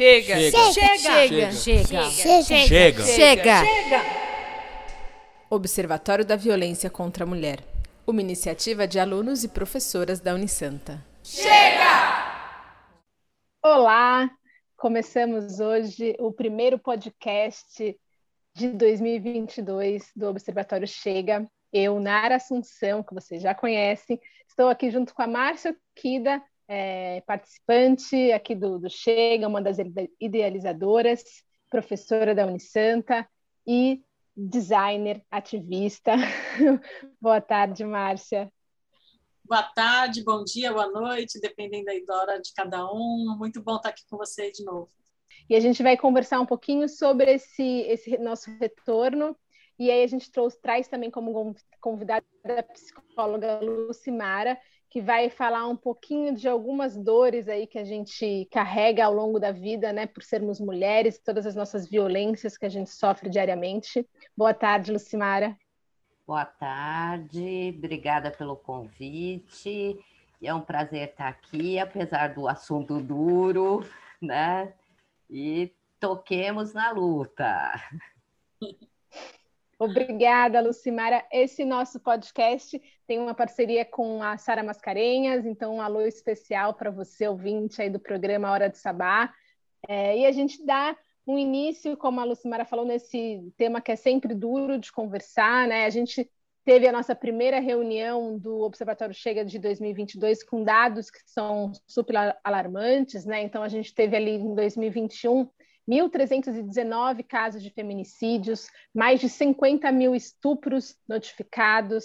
Chega. Chega. Chega. Chega. Chega. Chega. Chega. Observatório da Violência contra a Mulher. Uma iniciativa de alunos e professoras da Unisanta. Olá! Começamos hoje o primeiro podcast de 2022 do Observatório Chega. Eu, Nara Assunção, que vocês já conhecem, estou aqui junto com a Márcia Kida, é, participante aqui do, do Chega, uma das idealizadoras, professora da Unisanta e designer, ativista. Boa tarde, Márcia. Boa tarde, bom dia, boa noite, dependendo da hora de cada um. Muito bom estar aqui com você de novo. E a gente vai conversar um pouquinho sobre esse, esse nosso retorno. E aí a gente trouxe, traz também como convidada a psicóloga Lucimara, que vai falar um pouquinho de algumas dores aí que a gente carrega ao longo da vida, né, por sermos mulheres, todas as nossas violências que a gente sofre diariamente. Boa tarde, Lucimara. Boa tarde, obrigada pelo convite. É um prazer estar aqui, apesar do assunto duro, né? E toquemos na luta. Obrigada, Lucimara. Esse nosso podcast tem uma parceria com a Sara Mascarenhas, então um alô especial para você, ouvinte aí do programa Hora de Sabá. É, e a gente dá um início, como a Lucimara falou, nesse tema que é sempre duro de conversar, né? A gente teve a nossa primeira reunião do Observatório Chega de 2022 com dados que são super alarmantes, né? Então a gente teve ali em 2021 1.319 casos de feminicídios, mais de 50 mil estupros notificados.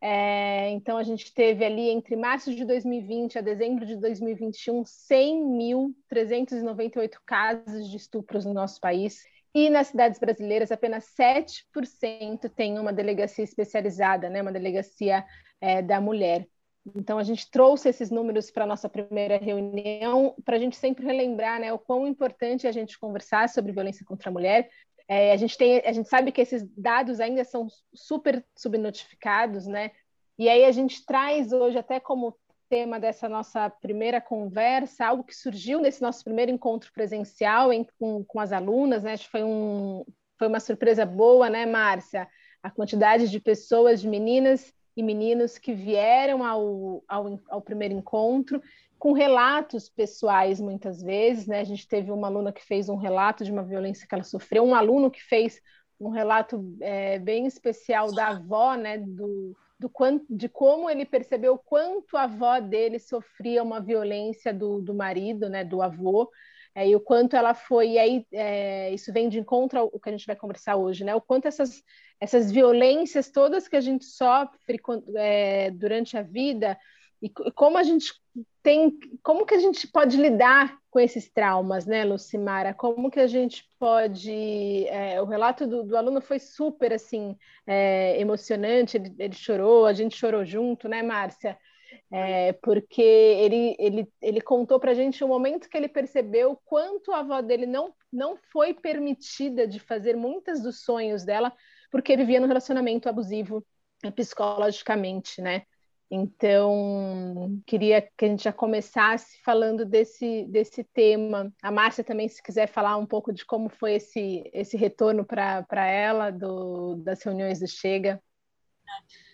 É, então, a gente teve ali entre março de 2020 a dezembro de 2021 100.398 casos de estupros no nosso país. E nas cidades brasileiras, apenas 7% tem uma delegacia especializada, né, uma delegacia é, da mulher. Então, a gente trouxe esses números para a nossa primeira reunião, para a gente sempre relembrar né, o quão importante é a gente conversar sobre violência contra a mulher. É, a, gente tem, a gente sabe que esses dados ainda são super subnotificados, né? E aí a gente traz hoje até como tema dessa nossa primeira conversa, algo que surgiu nesse nosso primeiro encontro presencial em, com, com as alunas, né? Acho que foi, um, foi uma surpresa boa, né, Márcia? A quantidade de pessoas, de meninas e meninos que vieram ao, ao, ao, primeiro encontro com relatos pessoais muitas vezes, né? A gente teve uma aluna que fez um relato de uma violência que ela sofreu, um aluno que fez um relato é, bem especial da avó, né? Do, do quanto, de como ele percebeu quanto a avó dele sofria uma violência do, do marido, né? Do avô. É, e o quanto ela foi, e aí é, isso vem de encontro ao que a gente vai conversar hoje, né? O quanto essas, essas violências todas que a gente sofre é, durante a vida e como a gente tem, como que a gente pode lidar com esses traumas, né, Lucimara? Como que a gente pode? É, o relato do, do, aluno foi super assim é, emocionante. Ele, ele chorou, a gente chorou junto, né, Márcia? É, porque ele, ele, ele contou para a gente o momento que ele percebeu quanto a avó dele não, não foi permitida de fazer muitos dos sonhos dela, porque vivia num relacionamento abusivo psicologicamente, né? Então, queria que a gente já começasse falando desse, desse tema. A Márcia também, se quiser falar um pouco de como foi esse, esse retorno para ela do, das reuniões do Chega. É,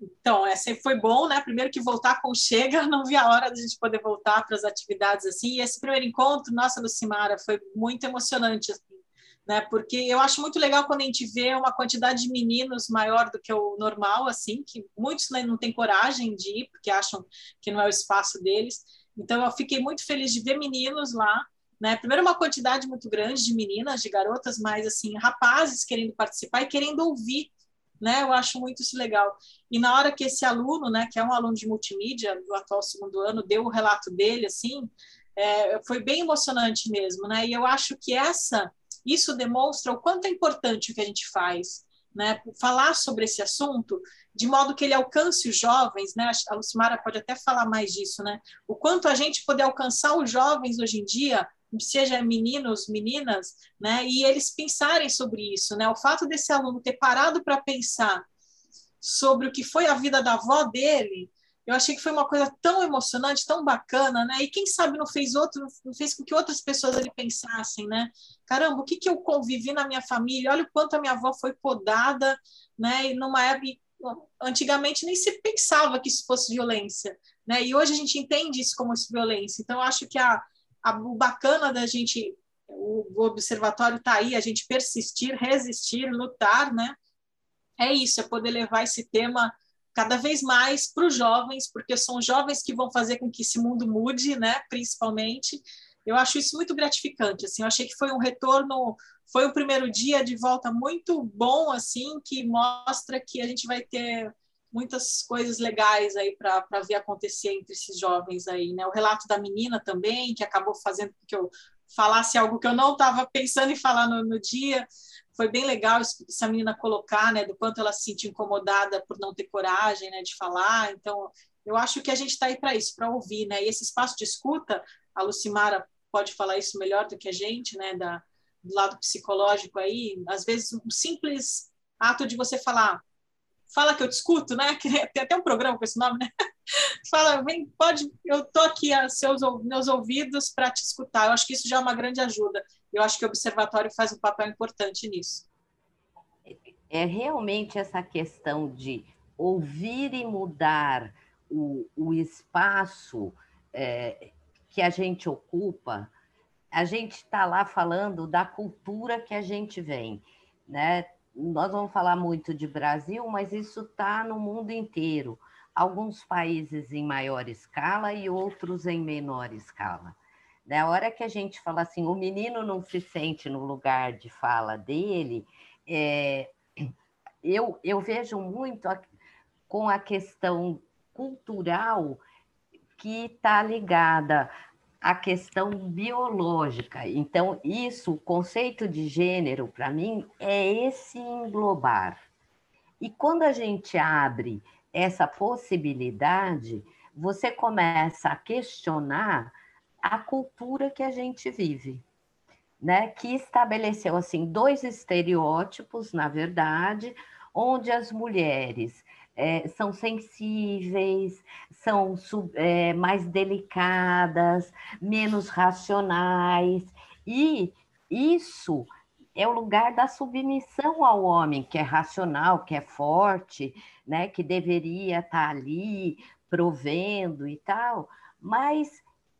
então, é, sempre foi bom, né? Primeiro que voltar com Chega, não vi a hora de a gente poder voltar para as atividades assim. E esse primeiro encontro, nossa, Lucimara, foi muito emocionante, assim, né? Porque eu acho muito legal quando a gente vê uma quantidade de meninos maior do que o normal, assim, que muitos né, não têm coragem de ir, porque acham que não é o espaço deles. Então, eu fiquei muito feliz de ver meninos lá, né? Primeiro, uma quantidade muito grande de meninas, de garotas, mas assim, rapazes querendo participar e querendo ouvir né? Eu acho muito isso legal. E na hora que esse aluno, né, que é um aluno de multimídia do atual segundo ano, deu o relato dele, assim, é, foi bem emocionante mesmo, né? E eu acho que essa, isso demonstra o quanto é importante o que a gente faz, né? Falar sobre esse assunto de modo que ele alcance os jovens, né? A Lucimara pode até falar mais disso, né? O quanto a gente poder alcançar os jovens hoje em dia seja meninos, meninas, né? E eles pensarem sobre isso, né? O fato desse aluno ter parado para pensar sobre o que foi a vida da avó dele, eu achei que foi uma coisa tão emocionante, tão bacana, né? E quem sabe não fez outro, não fez com que outras pessoas ali pensassem, né? Caramba, o que, que eu convivi na minha família? Olha o quanto a minha avó foi podada, né? E numa época antigamente nem se pensava que isso fosse violência, né? E hoje a gente entende isso como violência. Então, eu acho que a, o bacana da gente, o, observatório está aí, a gente persistir, resistir, lutar, né? É isso, é poder levar esse tema cada vez mais para os jovens, porque são jovens que vão fazer com que esse mundo mude, né? Principalmente. Eu acho isso muito gratificante. Assim, eu achei que foi um retorno, foi o primeiro dia de volta muito bom, assim, que mostra que a gente vai ter muitas coisas legais aí para ver acontecer entre esses jovens aí, né? O relato da menina também, que acabou fazendo com que eu falasse algo que eu não estava pensando em falar no, no dia foi bem legal essa menina colocar, né, do quanto ela se sentiu incomodada por não ter coragem, né, de falar. Então, eu acho que a gente está aí para isso, para ouvir, né? E esse espaço de escuta, a Lucimara pode falar isso melhor do que a gente, né, da, do lado psicológico aí. Às vezes, um simples ato de você falar, fala que eu te escuto, né? Tem até um programa com esse nome, né? Fala, vem, pode, eu tô aqui a seus meus ouvidos para te escutar. Eu acho que isso já é uma grande ajuda. Eu acho que o observatório faz um papel importante nisso. É realmente essa questão de ouvir e mudar o, o espaço é, que a gente ocupa. A gente está lá falando da cultura que a gente vem, né? Nós vamos falar muito de Brasil, mas isso está no mundo inteiro. Alguns países em maior escala e outros em menor escala. Na hora que a gente fala assim, o menino não se sente no lugar de fala dele, é, eu, eu vejo muito a, com a questão cultural que está ligada à questão biológica. Então, isso, o conceito de gênero, para mim, é esse englobar. E quando a gente abre essa possibilidade, você começa a questionar a cultura que a gente vive, né? Que estabeleceu assim dois estereótipos, na verdade, onde as mulheres é, são sensíveis, são é, mais delicadas, menos racionais, e isso é o lugar da submissão ao homem, que é racional, que é forte, né, que deveria estar ali provendo e tal, mas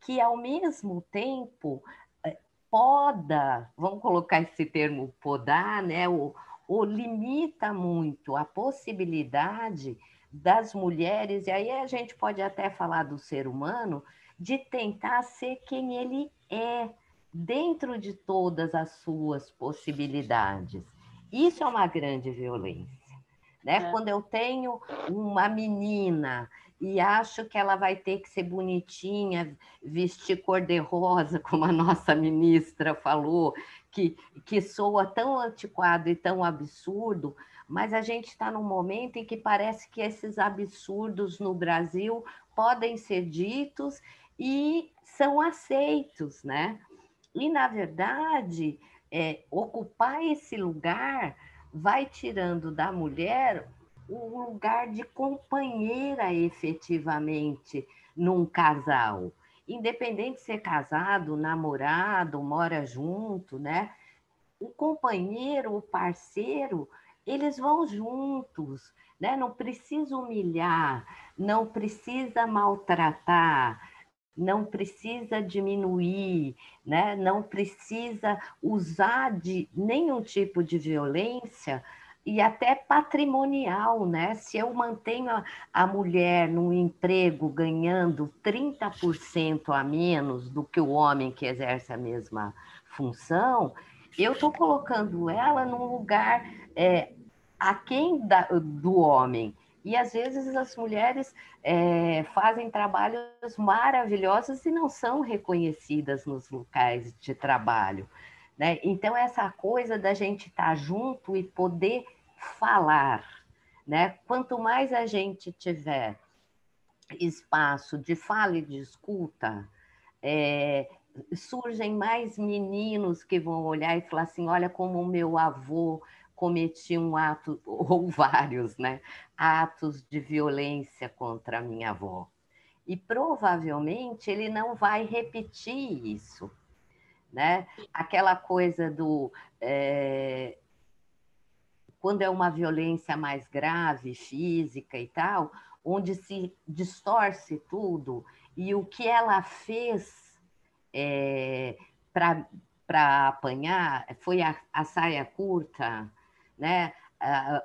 que ao mesmo tempo eh, poda, vamos colocar esse termo podar, né? O, o limita muito a possibilidade das mulheres, e aí a gente pode até falar do ser humano, de tentar ser quem ele é, dentro de todas as suas possibilidades. Isso é uma grande violência. Né? É. Quando eu tenho uma menina e acho que ela vai ter que ser bonitinha, vestir cor-de-rosa, como a nossa ministra falou, que, que soa tão antiquado e tão absurdo, mas a gente está num momento em que parece que esses absurdos no Brasil podem ser ditos e são aceitos, né? E, na verdade, é, ocupar esse lugar vai tirando da mulher o lugar de companheira efetivamente num casal. Independente de ser casado, namorado, mora junto, né? O companheiro, o parceiro, eles vão juntos, né? Não precisa humilhar, não precisa maltratar, não precisa diminuir, né? não precisa usar de nenhum tipo de violência e até patrimonial, né? Se eu mantenho a, a mulher num emprego ganhando 30% a menos do que o homem que exerce a mesma função, eu estou colocando ela num lugar é, aquém da, do homem. E às vezes as mulheres é, fazem trabalhos maravilhosos e não são reconhecidas nos locais de trabalho. Né? Então, essa coisa da gente estar tá junto e poder falar, né? Quanto mais a gente tiver espaço de fala e de escuta, é, surgem mais meninos que vão olhar e falar assim: olha como o meu avô cometi um ato, ou vários, né? Atos de violência contra a minha avó. E provavelmente ele não vai repetir isso, né? Aquela coisa do. É, quando é uma violência mais grave, física e tal, onde se distorce tudo, e o que ela fez é, para apanhar foi a, a, saia curta, né?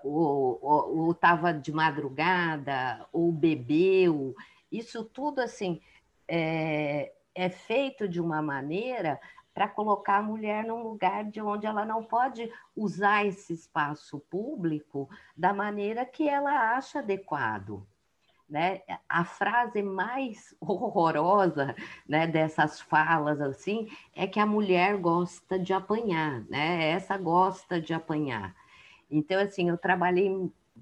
ou estava de madrugada, ou bebeu, isso tudo assim é, é feito de uma maneira para colocar a mulher num lugar de onde ela não pode usar esse espaço público da maneira que ela acha adequado. Né? A frase mais horrorosa né, dessas falas assim é que a mulher gosta de apanhar, né? Essa gosta de apanhar. Então, assim, eu trabalhei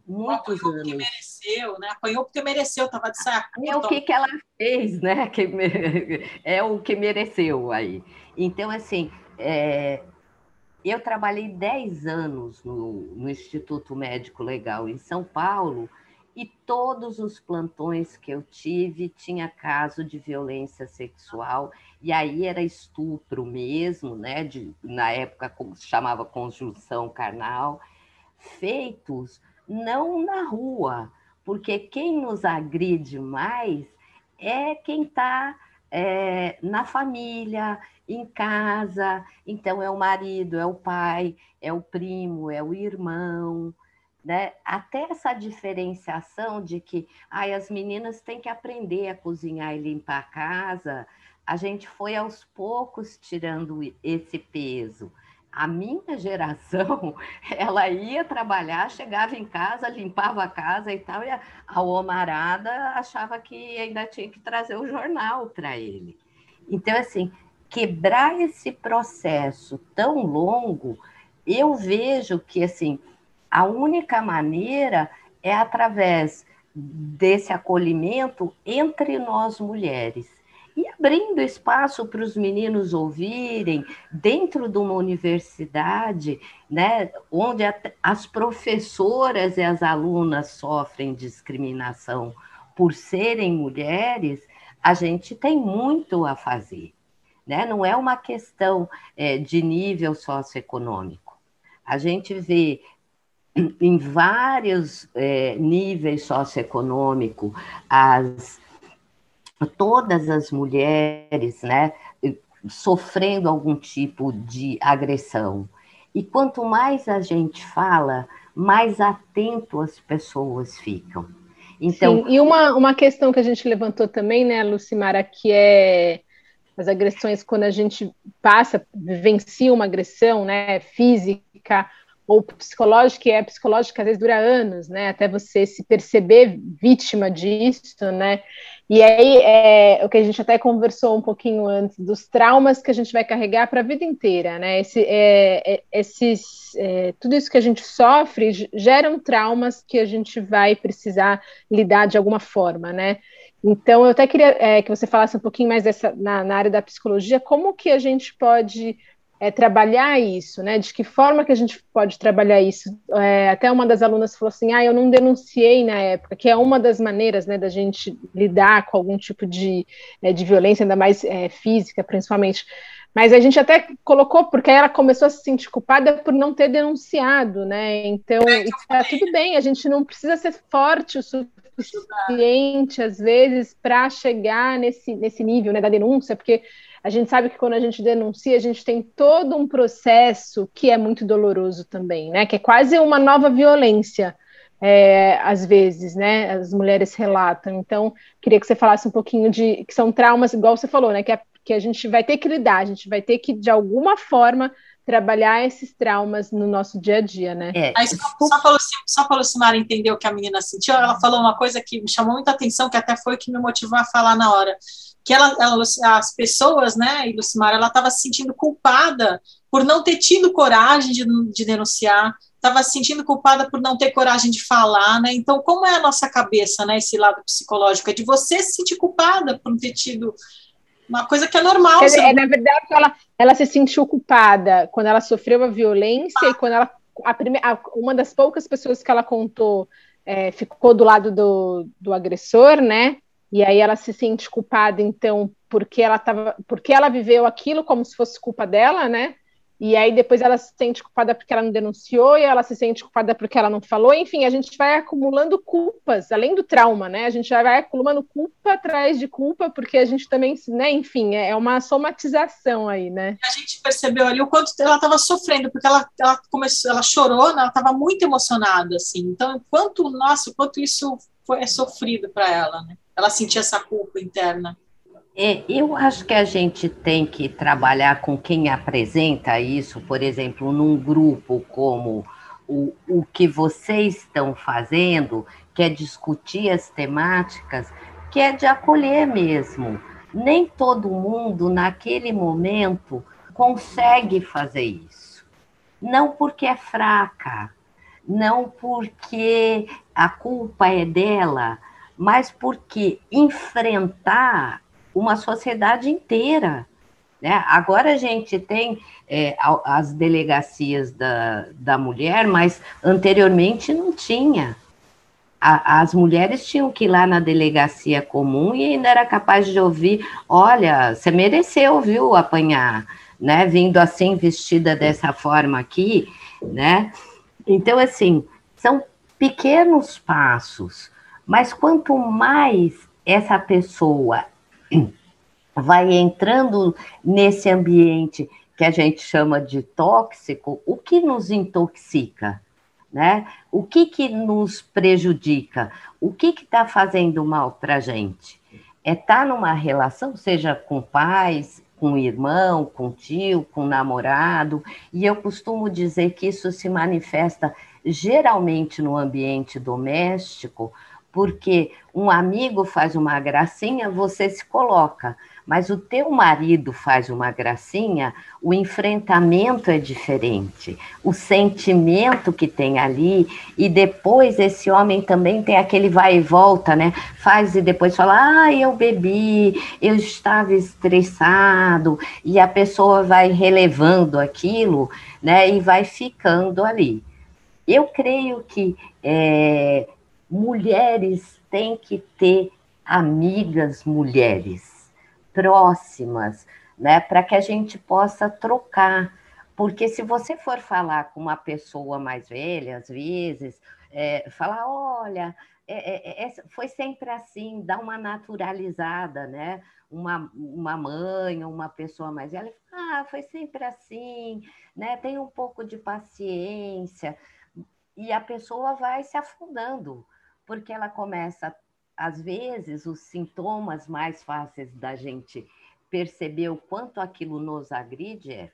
muitos Apanhou anos. porque mereceu, né? Apanhou porque mereceu, estava de saia É o que, que ela fez, né? É o que mereceu aí. Então, assim, é... eu trabalhei 10 anos no, no Instituto Médico Legal em São Paulo e todos os plantões que eu tive tinha caso de violência sexual e aí era estupro mesmo, né? De, na época se chamava conjunção carnal, feitos não na rua, porque quem nos agride mais é quem está é, na família, em casa. Então, é o marido, é o pai, é o primo, é o irmão. Né? Até essa diferenciação de que ai, as meninas têm que aprender a cozinhar e limpar a casa, a gente foi aos poucos tirando esse peso a minha geração, ela ia trabalhar, chegava em casa, limpava a casa e tal, e a, a Omarada achava que ainda tinha que trazer o jornal para ele. Então, assim, quebrar esse processo tão longo, eu vejo que, assim, a única maneira é através desse acolhimento entre nós mulheres e abrindo espaço para os meninos ouvirem dentro de uma universidade, né, onde as professoras e as alunas sofrem discriminação por serem mulheres, a gente tem muito a fazer. Né? Não é uma questão é, de nível socioeconômico. A gente vê em vários é, níveis socioeconômicos as todas as mulheres, né, sofrendo algum tipo de agressão. E quanto mais a gente fala, mais atento as pessoas ficam. Então, Sim, e uma, uma questão que a gente levantou também, né, Lucimara, que é as agressões quando a gente passa, vivencia uma agressão, né, física ou psicológica, e é psicológica às vezes dura anos, né, até você se perceber vítima disso, né, e aí é o que a gente até conversou um pouquinho antes dos traumas que a gente vai carregar para a vida inteira, né, Esse, é, é, esses, é, tudo isso que a gente sofre geram traumas que a gente vai precisar lidar de alguma forma, né, então eu até queria é, que você falasse um pouquinho mais dessa, na, na área da psicologia, como que a gente pode é, trabalhar isso, né? De que forma que a gente pode trabalhar isso? É, até uma das alunas falou assim: ah, eu não denunciei na época, que é uma das maneiras né, da gente lidar com algum tipo de, é, de violência, ainda mais é, física, principalmente. Mas a gente até colocou, porque ela começou a se sentir culpada por não ter denunciado, né? Então, está tudo bem, a gente não precisa ser forte o suficiente, às vezes, para chegar nesse, nesse nível né, da denúncia, porque a gente sabe que quando a gente denuncia, a gente tem todo um processo que é muito doloroso também, né? Que é quase uma nova violência, é, às vezes, né? As mulheres relatam. Então, queria que você falasse um pouquinho de que são traumas, igual você falou, né? Que, é, que a gente vai ter que lidar, a gente vai ter que, de alguma forma, trabalhar esses traumas no nosso dia a dia, né? É. Aí, só, para só para Lucimara entender o que a menina sentiu, ela falou uma coisa que me chamou muita atenção, que até foi o que me motivou a falar na hora que ela, as pessoas, né, e Lucimara, ela estava se sentindo culpada por não ter tido coragem de, de denunciar, estava se sentindo culpada por não ter coragem de falar, né? Então, como é a nossa cabeça, né, esse lado psicológico? É de você se sentir culpada por não ter tido uma coisa que é normal. É, é, na verdade, ela, ela se sentiu culpada quando ela sofreu a violência ah. e quando ela a primeira, uma das poucas pessoas que ela contou é, ficou do lado do, do agressor, né? E aí ela se sente culpada, então, porque ela tava, porque ela viveu aquilo como se fosse culpa dela, né? E aí depois ela se sente culpada porque ela não denunciou, e ela se sente culpada porque ela não falou. Enfim, a gente vai acumulando culpas, além do trauma, né? A gente já vai acumulando culpa atrás de culpa, porque a gente também, né? Enfim, é uma somatização aí, né? A gente percebeu ali o quanto ela estava sofrendo, porque ela, ela começou, ela chorou, né? ela estava muito emocionada, assim. Então, quanto, nossa, quanto isso foi é sofrido para ela, né? Ela sentia essa culpa interna. É, eu acho que a gente tem que trabalhar com quem apresenta isso, por exemplo, num grupo como o, o que vocês estão fazendo, que é discutir as temáticas, que é de acolher mesmo. Nem todo mundo, naquele momento, consegue fazer isso. Não porque é fraca, não porque a culpa é dela, mas porque enfrentar uma sociedade inteira. Né? Agora a gente tem é, as delegacias da, da mulher, mas anteriormente não tinha. A, as mulheres tinham que ir lá na delegacia comum e ainda era capaz de ouvir: olha, você mereceu, viu, apanhar, né? Vindo assim, vestida dessa forma aqui, né? Então, assim, são pequenos passos, mas quanto mais essa pessoa vai entrando nesse ambiente que a gente chama de tóxico, o que nos intoxica? Né? O que, que nos prejudica? O que está fazendo mal para a gente? É estar tá numa relação, seja com pais, com irmão, com tio, com namorado, e eu costumo dizer que isso se manifesta geralmente no ambiente doméstico, porque um amigo faz uma gracinha, você se coloca, mas o teu marido faz uma gracinha, o enfrentamento é diferente, o sentimento que tem ali, e depois esse homem também tem aquele vai e volta, né? Faz e depois fala, ah, eu bebi, eu estava estressado, e a pessoa vai relevando aquilo, né? E vai ficando ali. Eu creio que é, mulheres têm que ter amigas mulheres próximas, né, para que a gente possa trocar. Porque se você for falar com uma pessoa mais velha, às vezes, é, falar, olha, é, é, é foi sempre assim, dá uma naturalizada, né? Uma, uma mãe ou uma pessoa mais velha, ah, foi sempre assim, né? Tem um pouco de paciência. E a pessoa vai se afundando, porque ela começa, às vezes, os sintomas mais fáceis da gente perceber o quanto aquilo nos agride é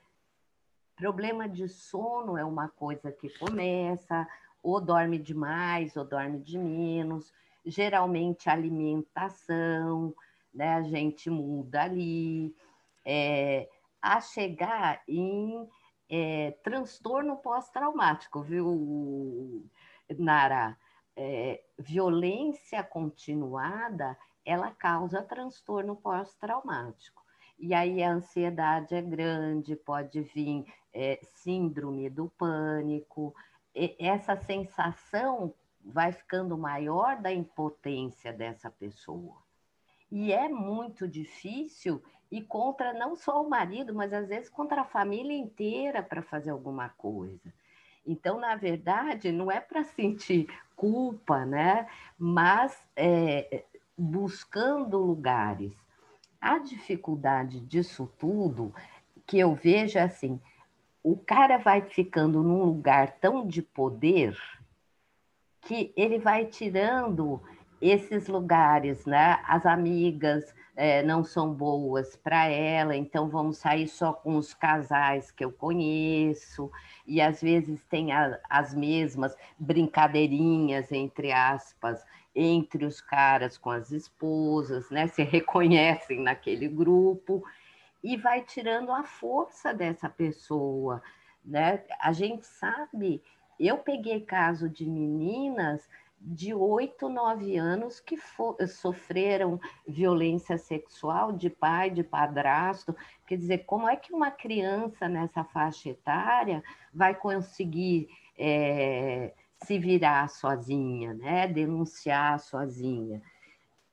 problema de sono é uma coisa que começa, ou dorme demais, ou dorme de menos, geralmente alimentação, né? A gente muda ali, é, a chegar em é, transtorno pós-traumático, viu, Nara? É, violência continuada, ela causa transtorno pós-traumático. E aí a ansiedade é grande, pode vir é, síndrome do pânico, essa sensação vai ficando maior da impotência dessa pessoa. E é muito difícil e contra não só o marido, mas às vezes contra a família inteira para fazer alguma coisa. Então, na verdade, não é para sentir culpa, né? Mas é, buscando lugares. A dificuldade disso tudo que eu vejo é assim: o cara vai ficando num lugar tão de poder que ele vai tirando esses lugares, né? As amigas é, não são boas para ela, então vamos sair só com os casais que eu conheço e às vezes tem a, as mesmas brincadeirinhas, entre aspas, entre os caras com as esposas, né? Se reconhecem naquele grupo e vai tirando a força dessa pessoa, né? A gente sabe, eu peguei caso de meninas de 8, 9 anos que sofreram violência sexual de pai, de padrasto. Quer dizer, como é que uma criança nessa faixa etária vai conseguir é, se virar sozinha, né? denunciar sozinha?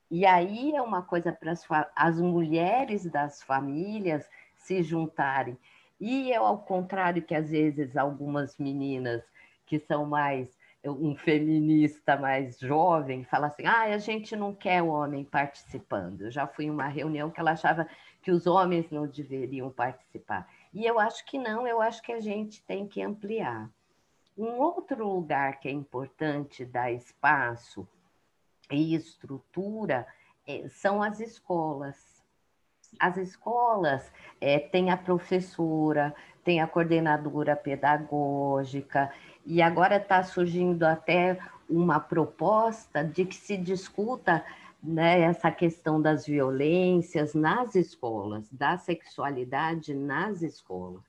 E aí é uma coisa para as, as mulheres das famílias se juntarem. E eu, ao contrário que às vezes algumas meninas que são mais um feminista mais jovem fala assim: ah, a gente não quer o homem participando. Eu já fui em uma reunião que ela achava que os homens não deveriam participar. E eu acho que não, eu acho que a gente tem que ampliar. Um outro lugar que é importante dar espaço e estrutura é, são as escolas. As escolas é, têm a professora, tem a coordenadora pedagógica, e agora está surgindo até uma proposta de que se discuta né, essa questão das violências nas escolas, da sexualidade nas escolas.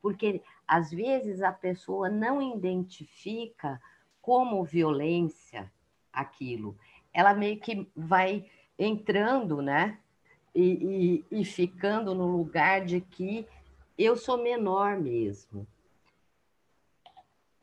Porque, às vezes, a pessoa não identifica como violência aquilo. Ela meio que vai entrando, né? E, e, e ficando no lugar de que eu sou menor mesmo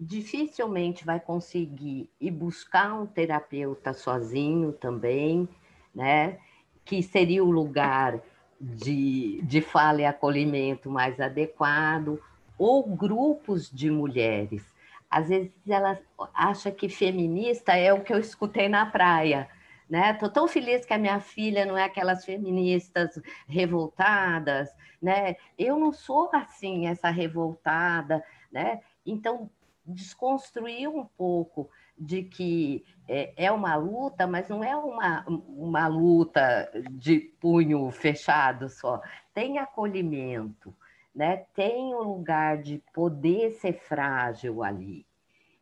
dificilmente vai conseguir ir buscar um terapeuta sozinho também, né? Que seria o lugar de, de fala e acolhimento mais adequado, ou grupos de mulheres. Às vezes ela acha que feminista é o que eu escutei na praia. Né? Tô tão feliz que a minha filha não é aquelas feministas revoltadas, né? Eu não sou assim essa revoltada, né? Então desconstruir um pouco de que é, é, uma luta, mas não é uma, uma luta de punho fechado só. Tem acolhimento, né? tem um lugar de poder ser frágil ali.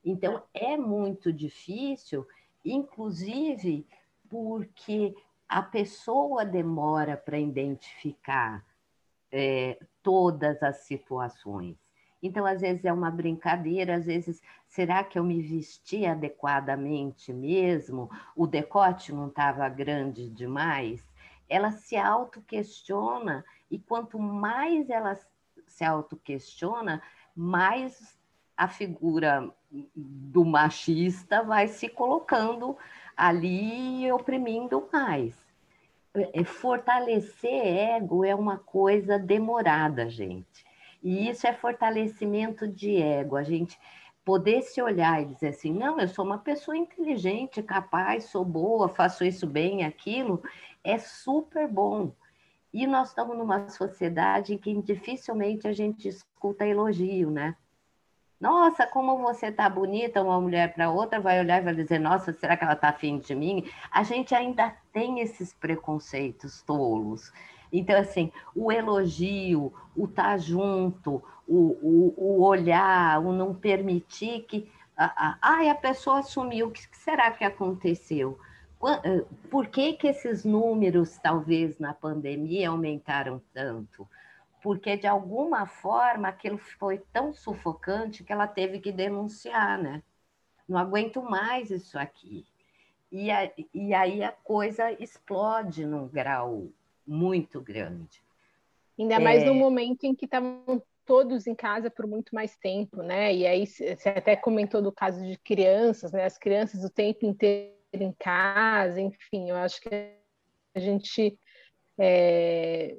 Então, é muito difícil, inclusive porque a pessoa demora para identificar é, todas as situações. Então, às vezes é uma brincadeira, às vezes, será que eu me vesti adequadamente mesmo? O decote não estava grande demais? Ela se auto-questiona, e quanto mais ela se auto-questiona, mais a figura do machista vai se colocando ali e oprimindo mais. É, fortalecer ego é uma coisa demorada, gente. E isso é fortalecimento de ego, a gente poder se olhar e dizer assim: não, eu sou uma pessoa inteligente, capaz, sou boa, faço isso bem, aquilo, é super bom. E nós estamos numa sociedade em que dificilmente a gente escuta elogio, né? Nossa, como você está bonita, uma mulher para outra vai olhar e vai dizer: Nossa, será que ela está afim de mim? A gente ainda tem esses preconceitos tolos. Então, assim, o elogio, o estar tá junto, o, o, o olhar, o não permitir que. Ah, a pessoa sumiu, o que será que aconteceu? Eh, por que, que esses números, talvez, na pandemia aumentaram tanto? Porque, de alguma forma, aquilo foi tão sufocante que ela teve que denunciar, né? Não aguento mais isso aqui. E, a, e aí a coisa explode num grau muito grande. Ainda mais é... no momento em que estavam todos em casa por muito mais tempo, né? E aí você até comentou do caso de crianças, né? As crianças o tempo inteiro em casa, enfim, eu acho que a gente é,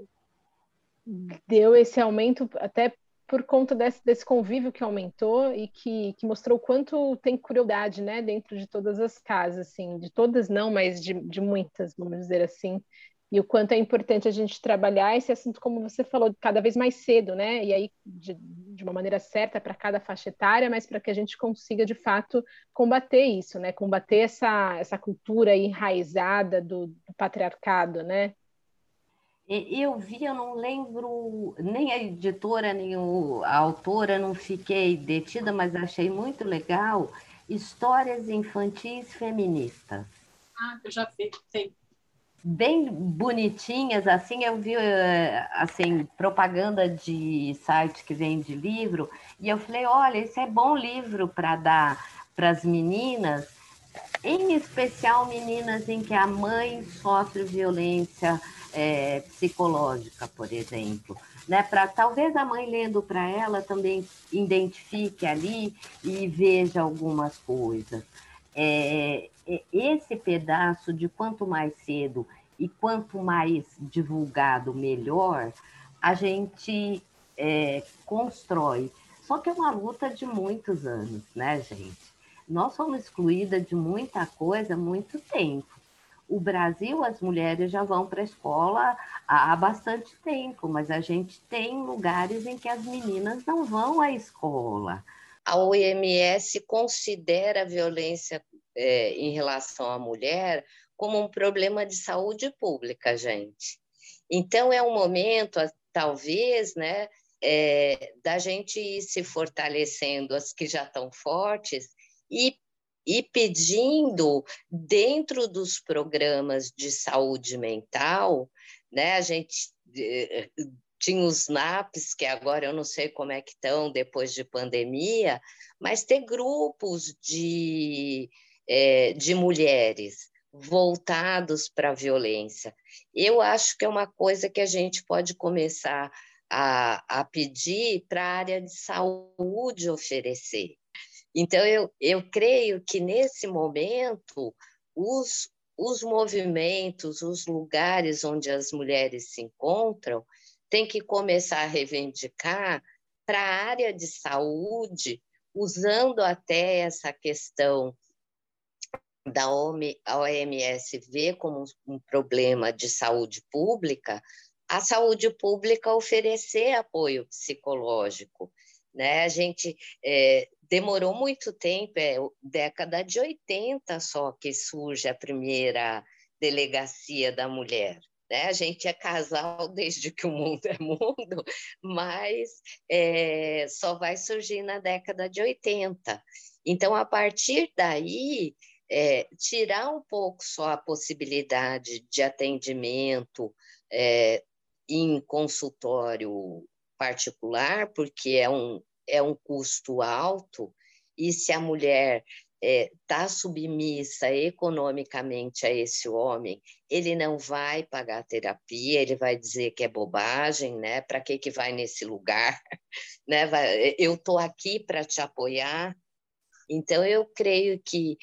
deu esse aumento até por conta desse, desse, convívio que aumentou e que, que, mostrou o quanto tem crueldade, né, dentro de todas as casas, assim, de todas não, mas de, de muitas, vamos dizer assim, e o quanto é importante a gente trabalhar esse assunto, como você falou, cada vez mais cedo, né? E aí, de, de uma maneira certa para cada faixa etária, mas para que a gente consiga, de fato, combater isso, né? Combater essa, essa cultura enraizada do, do patriarcado, né? Eu vi, eu não lembro, nem a editora, nem a autora, não fiquei detida, mas achei muito legal, histórias infantis feministas. Ah, eu já vi, tem bem bonitinhas, assim, eu vi, eh, assim, propaganda de site que vende livro, e eu falei, olha, esse é bom livro para dar para as meninas, em especial meninas em que a mãe sofre violência é, psicológica, por exemplo. Né, para talvez a mãe lendo para ela também identifique ali e veja algumas coisas. É, é, esse pedaço de quanto mais cedo e quanto mais divulgado, melhor, a gente é, constrói. Só que é uma luta de muitos anos, né, gente? Nós somos excluídas de muita coisa há muito tempo. O Brasil, as mulheres já vão para a escola há bastante tempo, mas a gente tem lugares em que as meninas não vão à escola. A OMS considera a violência é, em relação à mulher como um problema de saúde pública, gente. Então, é um momento, talvez, né, é, da gente ir se fortalecendo as que já estão fortes e, e pedindo, dentro dos programas de saúde mental, né, a gente eh, tinha os NAPs, que agora eu não sei como é que estão depois de pandemia, mas ter grupos de, é, de mulheres voltados para a violência. Eu acho que é uma coisa que a gente pode começar a, a pedir para a área de saúde oferecer. Então, eu, eu creio que nesse momento, os, os movimentos, os lugares onde as mulheres se encontram, têm que começar a reivindicar para a área de saúde, usando até essa questão da OMS ver como um problema de saúde pública, a saúde pública oferecer apoio psicológico. Né? A gente é, demorou muito tempo, é década de 80 só que surge a primeira delegacia da mulher. Né? A gente é casal desde que o mundo é mundo, mas é, só vai surgir na década de 80. Então, a partir daí, é, tirar um pouco só a possibilidade de atendimento é, em consultório particular, porque é um, é um custo alto, e se a mulher está é, submissa economicamente a esse homem, ele não vai pagar terapia, ele vai dizer que é bobagem, né? Para que que vai nesse lugar, né? Vai, eu estou aqui para te apoiar. Então eu creio que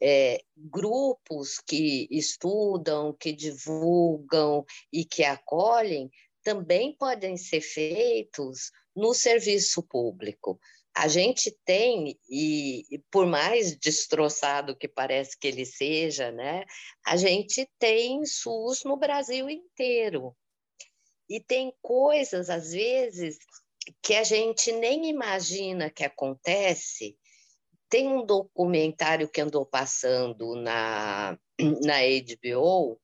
é, grupos que estudam, que divulgam e que acolhem também podem ser feitos no serviço público. A gente tem, e por mais destroçado que parece que ele seja, né, a gente tem SUS no Brasil inteiro. E tem coisas, às vezes, que a gente nem imagina que acontece, tem um documentário que andou passando na, na HBO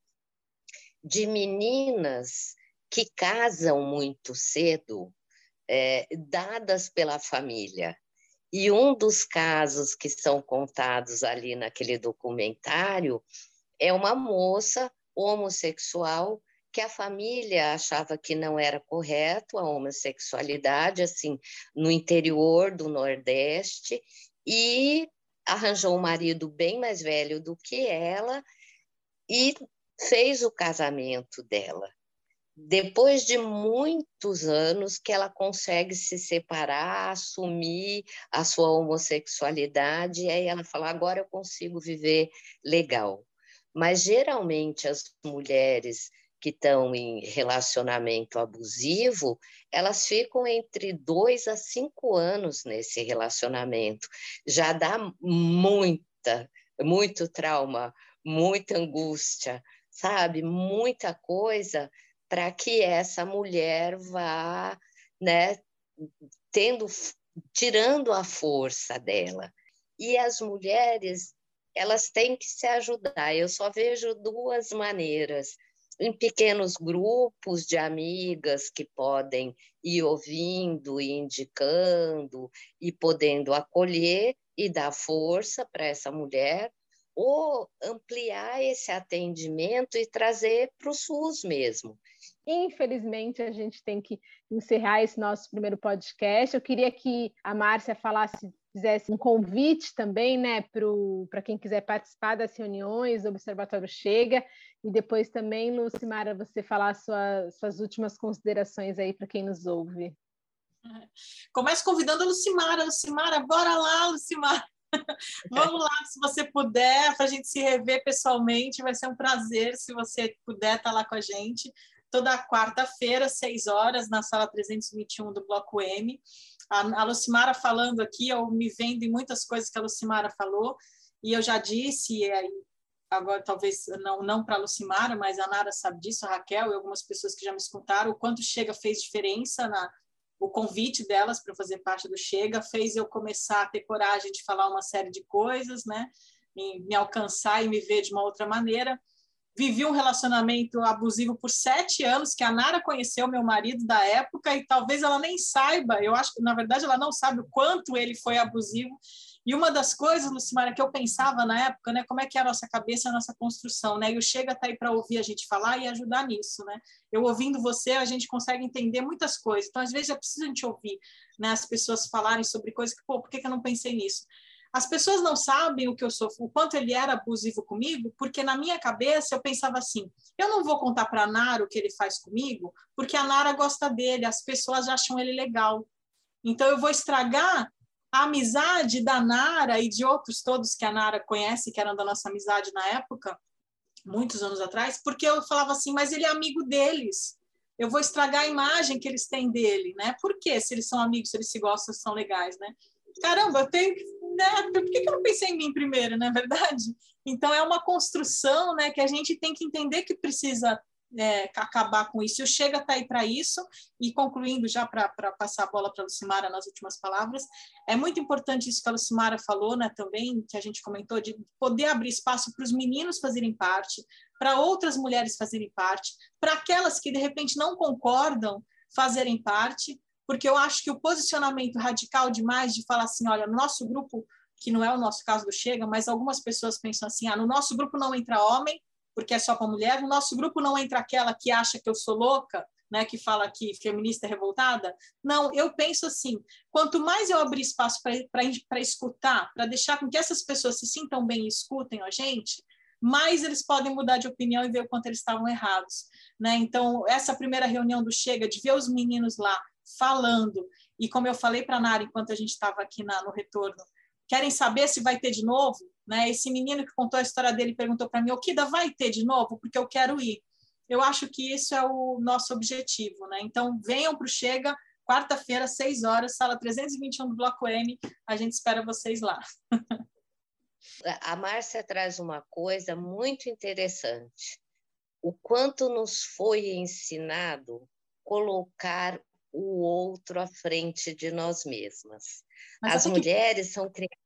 de meninas que casam muito cedo, é, dadas pela família. E um dos casos que são contados ali naquele documentário é uma moça homossexual que a família achava que não era correto a homossexualidade, assim, no interior do Nordeste, e arranjou um marido bem mais velho do que ela e fez o casamento dela. Depois de muitos anos que ela consegue se separar, assumir a sua homossexualidade, e aí ela fala: agora eu consigo viver legal. Mas geralmente as mulheres que estão em relacionamento abusivo, elas ficam entre dois a cinco anos nesse relacionamento. Já dá muita, muito trauma, muita angústia, sabe? Muita coisa para que essa mulher vá, né, tendo, tirando a força dela. E as mulheres, elas têm que se ajudar. Eu só vejo duas maneiras em pequenos grupos de amigas que podem ir ouvindo e indicando e podendo acolher e dar força para essa mulher, ou ampliar esse atendimento e trazer para o SUS mesmo. Infelizmente a gente tem que encerrar esse nosso primeiro podcast. Eu queria que a Márcia falasse, fizesse um convite também, né, para quem quiser participar das reuniões do Observatório Chega, e depois também, Lucimara, você falar sua, suas últimas considerações aí para quem nos ouve. Começo convidando a Lucimara. Lucimara, bora lá, Lucimara. Vamos lá, se você puder, para a gente se rever pessoalmente, vai ser um prazer se você puder estar tá lá com a gente. Toda quarta-feira, seis horas, na sala 321 do Bloco M. A, Lucimara falando aqui, eu me vendo em muitas coisas que a Lucimara falou, e eu já disse, e aí, agora talvez não, não para a Lucimara, mas a Nara sabe disso, a Raquel e algumas pessoas que já me escutaram, o quanto Chega fez diferença na, o convite delas para fazer parte do Chega fez eu começar a ter coragem de falar uma série de coisas, né? Me, me alcançar e me ver de uma outra maneira. Vivi um relacionamento abusivo por sete anos, que a Nara conheceu meu marido da época, e talvez ela nem saiba, eu acho que, na verdade, ela não sabe o quanto ele foi abusivo, e uma das coisas, Lucimara, que eu pensava na época, né, como é que é a nossa cabeça, a nossa construção, né? E o Chega está aí para ouvir a gente falar e ajudar nisso, né? Eu ouvindo você, a gente consegue entender muitas coisas. Então, às vezes, é preciso a gente ouvir né, as pessoas falarem sobre coisas que, pô, por que, que eu não pensei nisso? As pessoas não sabem o que eu sofro, o quanto ele era abusivo comigo, porque na minha cabeça eu pensava assim: eu não vou contar para a Nara o que ele faz comigo, porque a Nara gosta dele, as pessoas acham ele legal. Então eu vou estragar a amizade da Nara e de outros todos que a Nara conhece, que eram da nossa amizade na época, muitos anos atrás, porque eu falava assim, mas ele é amigo deles. Eu vou estragar a imagem que eles têm dele, né? Por quê? Se eles são amigos, se eles se gostam, são legais, né? Caramba, eu tenho né? Por que, eu não pensei em mim primeiro, não é verdade? Então é uma construção, né, que a gente tem que entender que precisa é, acabar com isso. O Chega está aí para isso, e concluindo já para passar a bola para a Lucimara nas últimas palavras, é muito importante isso que a Lucimara falou né, também, que a gente comentou, de poder abrir espaço para os meninos fazerem parte, para outras mulheres fazerem parte, para aquelas que de repente não concordam fazerem parte, porque eu acho que o posicionamento radical demais de falar assim, olha, no nosso grupo, que não é o nosso caso do Chega, mas algumas pessoas pensam assim, ah, no nosso grupo não entra homem, porque é só para mulher. No nosso grupo não entra aquela que acha que eu sou louca, né, que fala que feminista é revoltada. Não, eu penso assim: quanto mais eu abrir espaço para escutar, para deixar com que essas pessoas se sintam bem e escutem a gente, mais eles podem mudar de opinião e ver o quanto eles estavam errados. Né? Então, essa primeira reunião do Chega, de ver os meninos lá falando, e como eu falei para a Nara enquanto a gente estava aqui na, no retorno, querem saber se vai ter de novo? Né? Esse menino que contou a história dele perguntou para mim: o Kida vai ter de novo? Porque eu quero ir. Eu acho que isso é o nosso objetivo. Né? Então, venham para o Chega, quarta-feira, seis horas, sala 321 do Bloco M. A gente espera vocês lá. A Márcia traz uma coisa muito interessante. O quanto nos foi ensinado colocar o outro à frente de nós mesmas. Mas As mulheres que... são criadas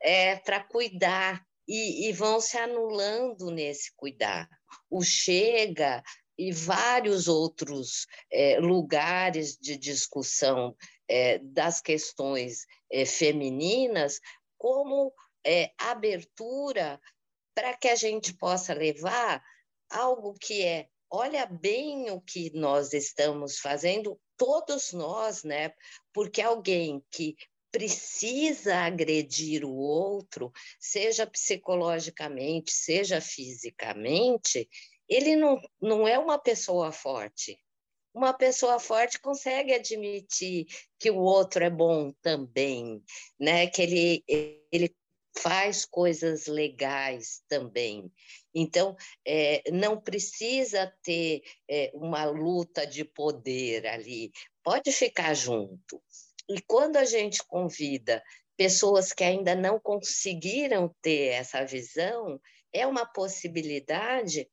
é, para cuidar e, e, vão se anulando nesse cuidar. O Chega e vários outros é, lugares de discussão é, das questões é, femininas como é, abertura para que a gente possa levar algo que é olha bem o que nós estamos fazendo, todos nós, né? Porque alguém que precisa agredir o outro, seja psicologicamente, seja fisicamente, ele não, não é uma pessoa forte. Uma pessoa forte consegue admitir que o outro é bom também, né? que ele, ele faz coisas legais também. Então, é, não precisa ter é, uma luta de poder ali, pode ficar junto. E quando a gente convida pessoas que ainda não conseguiram ter essa visão, é uma possibilidade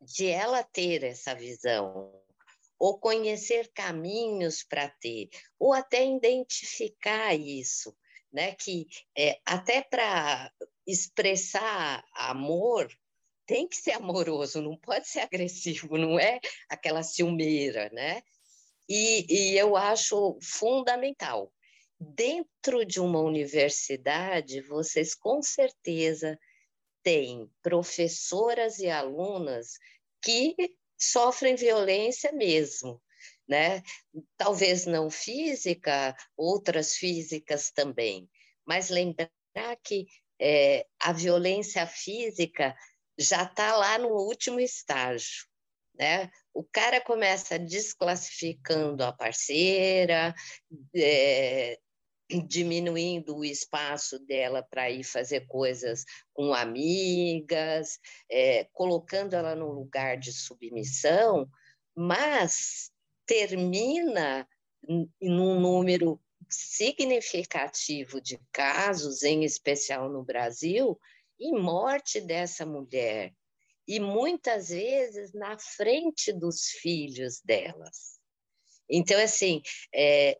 de ela ter essa visão, ou conhecer caminhos para ter, ou até identificar isso, né? Que é, até para expressar amor tem que ser amoroso, não pode ser agressivo, não é aquela ciumeira, né? E, e eu acho fundamental. Dentro de uma universidade, vocês com certeza têm professoras e alunas que sofrem violência mesmo, né? Talvez não física, outras físicas também, mas lembrar que é, a violência física já está lá no último estágio. Né? O cara começa desclassificando a parceira, é, diminuindo o espaço dela para ir fazer coisas com amigas, é, colocando ela no lugar de submissão, mas termina num número significativo de casos, em especial no Brasil, em morte dessa mulher. E muitas vezes na frente dos filhos delas. Então, assim, é,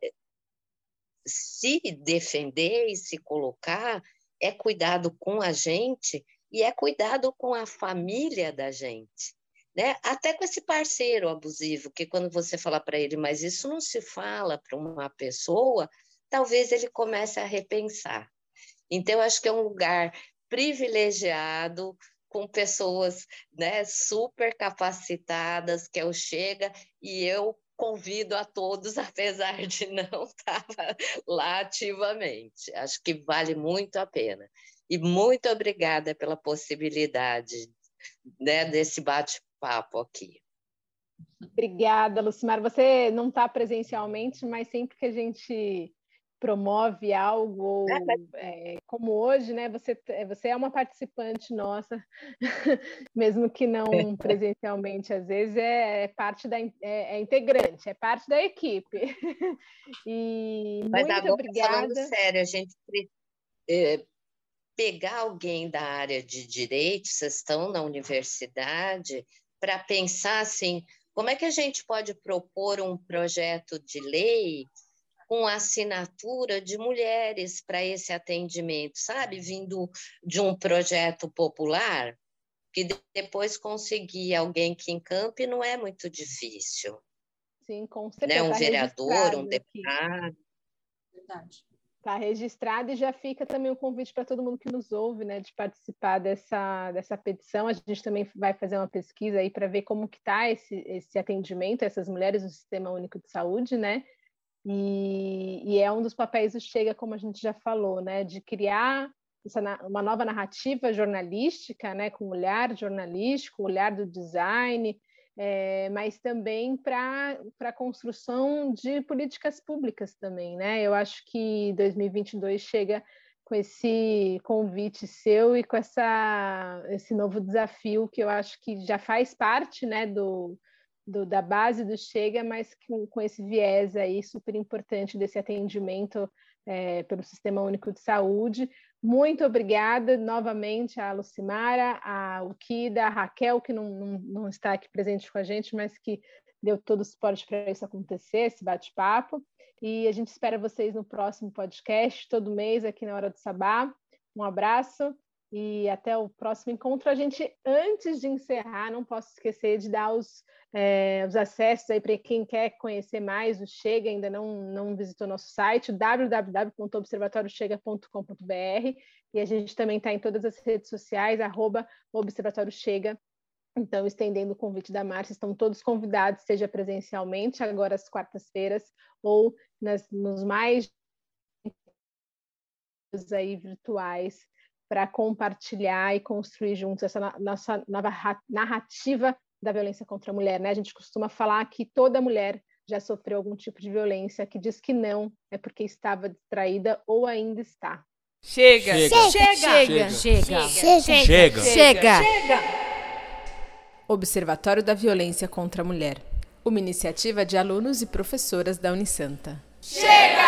se defender e se colocar é cuidado com a gente e é cuidado com a família da gente. Né? Até com esse parceiro abusivo, que quando você fala para ele, mas isso não se fala para uma pessoa, talvez ele comece a repensar. Então, acho que é um lugar privilegiado, com pessoas né, super capacitadas, que é o Chega, e eu convido a todos, apesar de não estar lá ativamente. Acho que vale muito a pena. E muito obrigada pela possibilidade né, desse bate-papo aqui. Obrigada, Lucimar. Você não está presencialmente, mas sempre que a gente promove algo, é, como hoje, né? Você, é, você é uma participante nossa, mesmo que não presencialmente, às vezes é, é parte da é, é, integrante, é parte da equipe. e Mas muito agora, obrigada. Falando sério, a gente é, pegar alguém da área de direito, vocês estão na universidade, para pensar assim, como é que a gente pode propor um projeto de lei com assinatura de mulheres para esse atendimento, sabe? Vindo de um projeto popular, que depois conseguir alguém que encampe não é muito difícil. Sim, com certeza. Né? Um tá vereador, um deputado. Verdade. Está registrado e já fica também o convite para todo mundo que nos ouve, né, de participar dessa, dessa petição. A gente também vai fazer uma pesquisa aí para ver como que está esse, esse atendimento essas mulheres no Sistema Único de Saúde, né? E, e, é um dos papéis do Chega, como a gente já falou, né, de criar essa, uma nova narrativa jornalística, né, com olhar jornalístico, olhar do design, é, mas também para a construção de políticas públicas também, né? Eu acho que 2022 chega com esse convite seu e com essa, esse novo desafio que eu acho que já faz parte, né, do, do, da base do Chega, mas com, com, esse viés aí super importante desse atendimento é, pelo Sistema Único de Saúde. Muito obrigada novamente à Lucimara, à Ukida, à Raquel, que não, não, não está aqui presente com a gente, mas que deu todo o suporte para isso acontecer, esse bate-papo. E a gente espera vocês no próximo podcast, todo mês, aqui na Hora do Sabá. Um abraço e até o próximo encontro. A gente, antes de encerrar, não posso esquecer de dar os, é, os acessos aí para quem quer conhecer mais o Chega, ainda não, não visitou nosso site, www.observatoriochega.com.br e a gente também está em todas as redes sociais, arroba Observatório Chega. Então, estendendo o convite da Márcia, estão todos convidados, seja presencialmente, agora às quartas-feiras, ou nas, nos mais aí virtuais para compartilhar e construir juntos essa nossa nova narrativa da violência contra a mulher. Né? A gente costuma falar que toda mulher já sofreu algum tipo de violência, que diz que não é porque estava distraída ou ainda está. Chega! Chega! Chega! Chega! Chega! Chega! Chega! Observatório da Violência contra a Mulher. Uma iniciativa de alunos e professoras da Unisanta. Chega!